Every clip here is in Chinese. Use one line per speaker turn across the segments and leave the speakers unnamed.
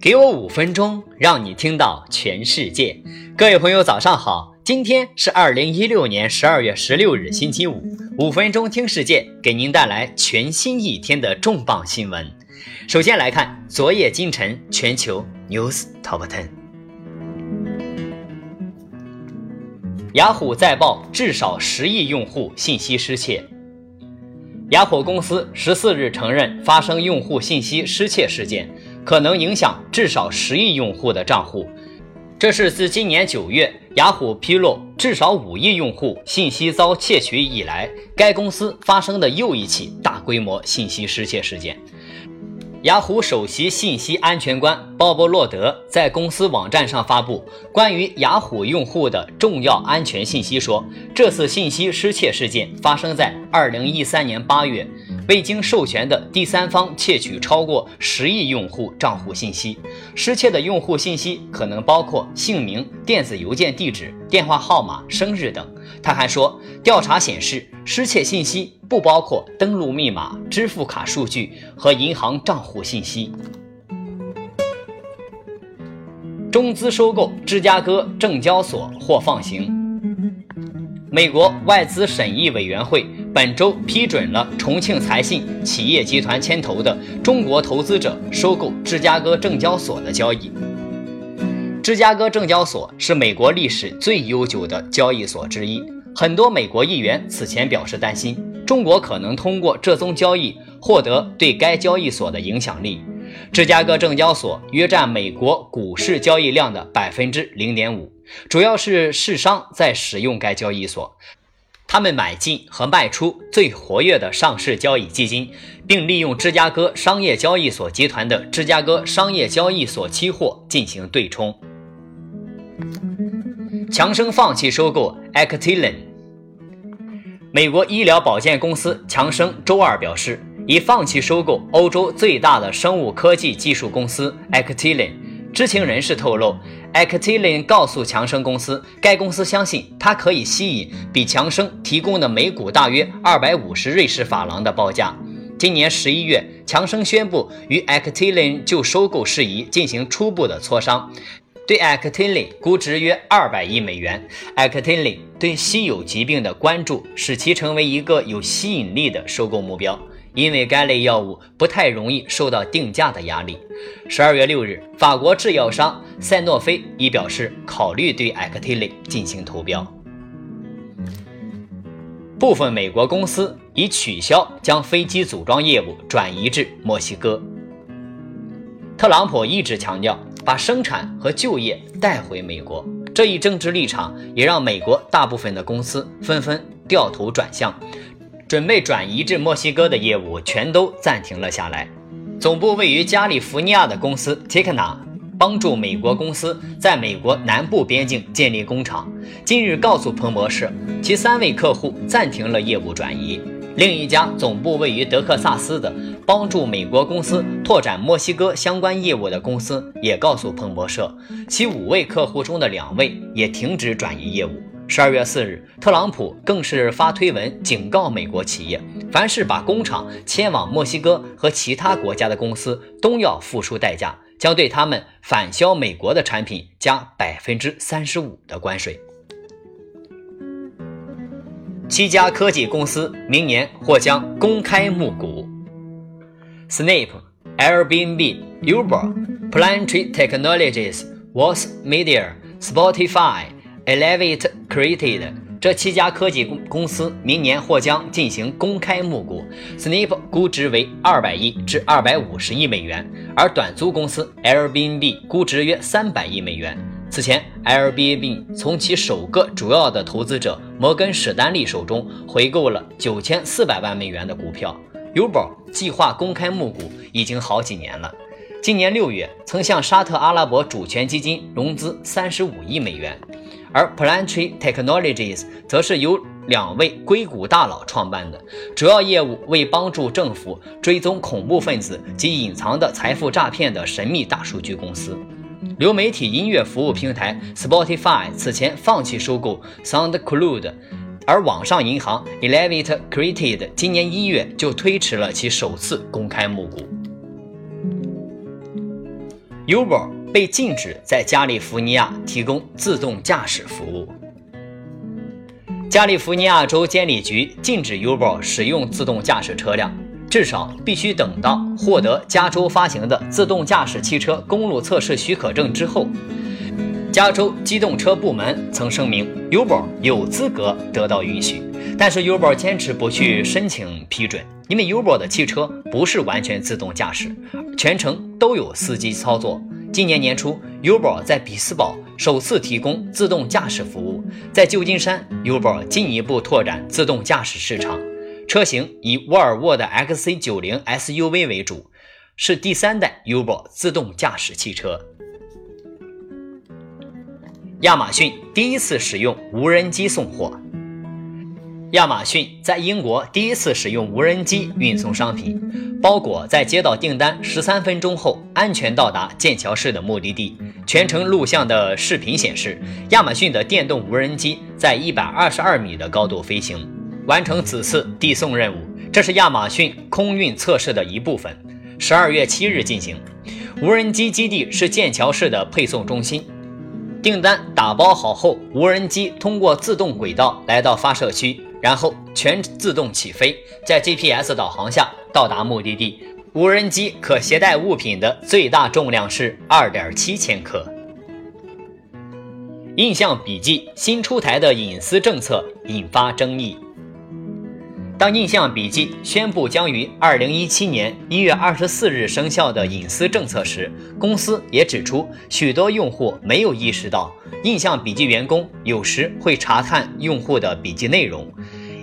给我五分钟，让你听到全世界。各位朋友，早上好！今天是二零一六年十二月十六日，星期五。五分钟听世界，给您带来全新一天的重磅新闻。首先来看昨夜今晨全球 news top ten。雅虎再曝至少十亿用户信息失窃。雅虎公司十四日承认发生用户信息失窃事件。可能影响至少十亿用户的账户，这是自今年九月雅虎披露至少五亿用户信息遭窃取以来，该公司发生的又一起大规模信息失窃事件。雅虎首席信息安全官鲍勃·洛德在公司网站上发布关于雅虎用户的重要安全信息，说这次信息失窃事件发生在二零一三年八月。未经授权的第三方窃取超过十亿用户账户信息，失窃的用户信息可能包括姓名、电子邮件地址、电话号码、生日等。他还说，调查显示，失窃信息不包括登录密码、支付卡数据和银行账户信息。中资收购芝加哥证交所或放行。美国外资审议委员会本周批准了重庆财信企业集团牵头的中国投资者收购芝加哥证交所的交易。芝加哥证交所是美国历史最悠久的交易所之一，很多美国议员此前表示担心，中国可能通过这宗交易获得对该交易所的影响力。芝加哥证交所约占美国股市交易量的百分之零点五。主要是市商在使用该交易所，他们买进和卖出最活跃的上市交易基金，并利用芝加哥商业交易所集团的芝加哥商业交易所期货进行对冲。强生放弃收购 Actilin。美国医疗保健公司强生周二表示，已放弃收购欧洲最大的生物科技技术公司 Actilin。知情人士透露。Actilin 告诉强生公司，该公司相信它可以吸引比强生提供的每股大约二百五十瑞士法郎的报价。今年十一月，强生宣布与 Actilin 就收购事宜进行初步的磋商，对 Actilin 估值约二百亿美元。Actilin 对稀有疾病的关注使其成为一个有吸引力的收购目标。因为该类药物不太容易受到定价的压力。十二月六日，法国制药商赛诺菲已表示考虑对 Actilin 进行投标。部分美国公司已取消将飞机组装业务转移至墨西哥。特朗普一直强调把生产和就业带回美国，这一政治立场也让美国大部分的公司纷纷掉头转向。准备转移至墨西哥的业务全都暂停了下来。总部位于加利福尼亚的公司 Tikna 帮助美国公司在美国南部边境建立工厂。近日告诉彭博社，其三位客户暂停了业务转移。另一家总部位于德克萨斯的帮助美国公司拓展墨西哥相关业务的公司也告诉彭博社，其五位客户中的两位也停止转移业务。十二月四日，特朗普更是发推文警告美国企业，凡是把工厂迁往墨西哥和其他国家的公司，都要付出代价，将对他们返销美国的产品加百分之三十五的关税。七家科技公司明年或将公开募股：Snap、Airbnb、Uber、Plantree Technologies、Vox Media、Spotify。Elevate Created 这七家科技公公司明年或将进行公开募股，Snap 估值为二百亿至二百五十亿美元，而短租公司 Airbnb 估值约三百亿美元。此前，Airbnb 从其首个主要的投资者摩根史丹利手中回购了九千四百万美元的股票。Uber 计划公开募股已经好几年了，今年六月曾向沙特阿拉伯主权基金融资三十五亿美元。而 Plantree Technologies 则是由两位硅谷大佬创办的，主要业务为帮助政府追踪恐怖分子及隐藏的财富诈骗的神秘大数据公司。流媒体音乐服务平台 Spotify 此前放弃收购 SoundCloud，而网上银行 Elevate Created 今年一月就推迟了其首次公开募股。Uber 被禁止在加利福尼亚提供自动驾驶服务。加利福尼亚州监理局禁止 Uber 使用自动驾驶车辆，至少必须等到获得加州发行的自动驾驶汽车公路测试许可证之后。加州机动车部门曾声明，Uber 有资格得到允许，但是 Uber 坚持不去申请批准，因为 Uber 的汽车不是完全自动驾驶，全程都有司机操作。今年年初，Uber 在比斯堡首次提供自动驾驶服务，在旧金山，Uber 进一步拓展自动驾驶市场，车型以沃尔沃的 XC90 SUV 为主，是第三代 Uber 自动驾驶汽车。亚马逊第一次使用无人机送货。亚马逊在英国第一次使用无人机运送商品，包裹在接到订单十三分钟后安全到达剑桥市的目的地。全程录像的视频显示，亚马逊的电动无人机在一百二十二米的高度飞行，完成此次递送任务。这是亚马逊空运测试的一部分，十二月七日进行。无人机基地是剑桥市的配送中心。订单打包好后，无人机通过自动轨道来到发射区，然后全自动起飞，在 GPS 导航下到达目的地。无人机可携带物品的最大重量是二点七千克。印象笔记新出台的隐私政策引发争议。当印象笔记宣布将于二零一七年一月二十四日生效的隐私政策时，公司也指出，许多用户没有意识到印象笔记员工有时会查看用户的笔记内容。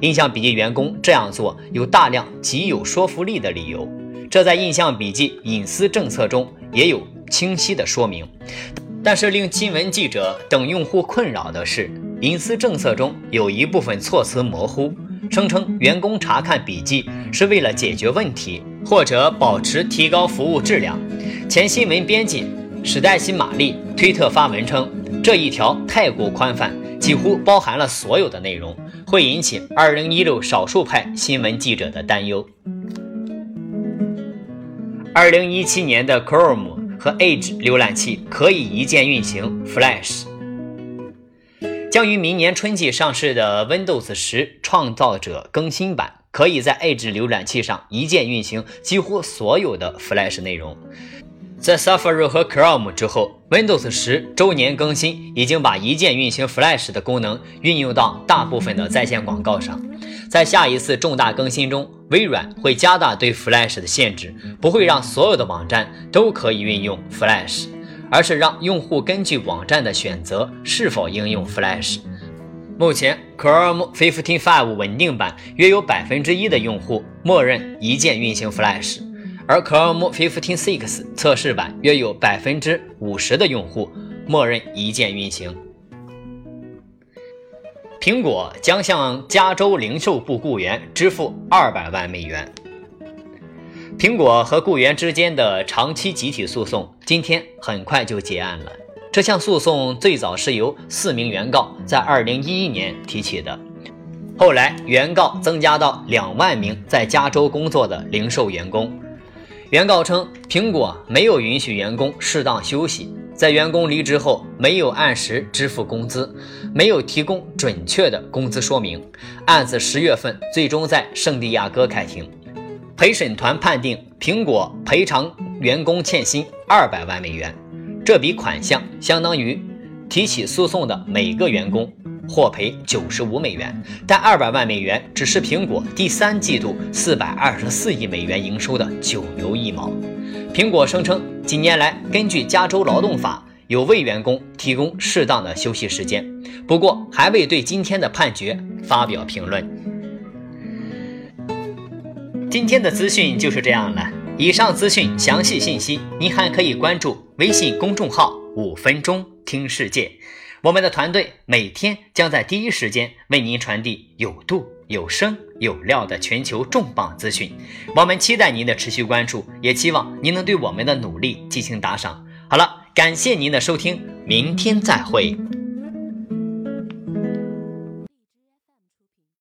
印象笔记员工这样做有大量极有说服力的理由，这在印象笔记隐私政策中也有清晰的说明。但是令新闻记者等用户困扰的是，隐私政策中有一部分措辞模糊。声称员工查看笔记是为了解决问题或者保持提高服务质量。前新闻编辑史黛西·玛丽推特发文称，这一条太过宽泛，几乎包含了所有的内容，会引起2016少数派新闻记者的担忧。2017年的 Chrome 和 Edge 浏览器可以一键运行 Flash。将于明年春季上市的 Windows 十创造者更新版，可以在 Edge 浏览器上一键运行几乎所有的 Flash 内容。在 Safari 和 Chrome 之后，Windows 十周年更新已经把一键运行 Flash 的功能运用到大部分的在线广告上。在下一次重大更新中，微软会加大对 Flash 的限制，不会让所有的网站都可以运用 Flash。而是让用户根据网站的选择是否应用 Flash。目前 Chrome 15.5稳定版约有百分之一的用户默认一键运行 Flash，而 Chrome 15.6测试版约有百分之五十的用户默认一键运行。苹果将向加州零售部雇员支付二百万美元。苹果和雇员之间的长期集体诉讼今天很快就结案了。这项诉讼最早是由四名原告在2011年提起的，后来原告增加到两万名在加州工作的零售员工。原告称，苹果没有允许员工适当休息，在员工离职后没有按时支付工资，没有提供准确的工资说明。案子十月份最终在圣地亚哥开庭。陪审团判定苹果赔偿员工欠薪二百万美元，这笔款项相当于提起诉讼的每个员工获赔九十五美元。但二百万美元只是苹果第三季度四百二十四亿美元营收的九牛一毛。苹果声称，近年来根据加州劳动法有为员工提供适当的休息时间，不过还未对今天的判决发表评论。今天的资讯就是这样了。以上资讯详细信息，您还可以关注微信公众号“五分钟听世界”。我们的团队每天将在第一时间为您传递有度、有声、有料的全球重磅资讯。我们期待您的持续关注，也期望您能对我们的努力进行打赏。好了，感谢您的收听，明天再会。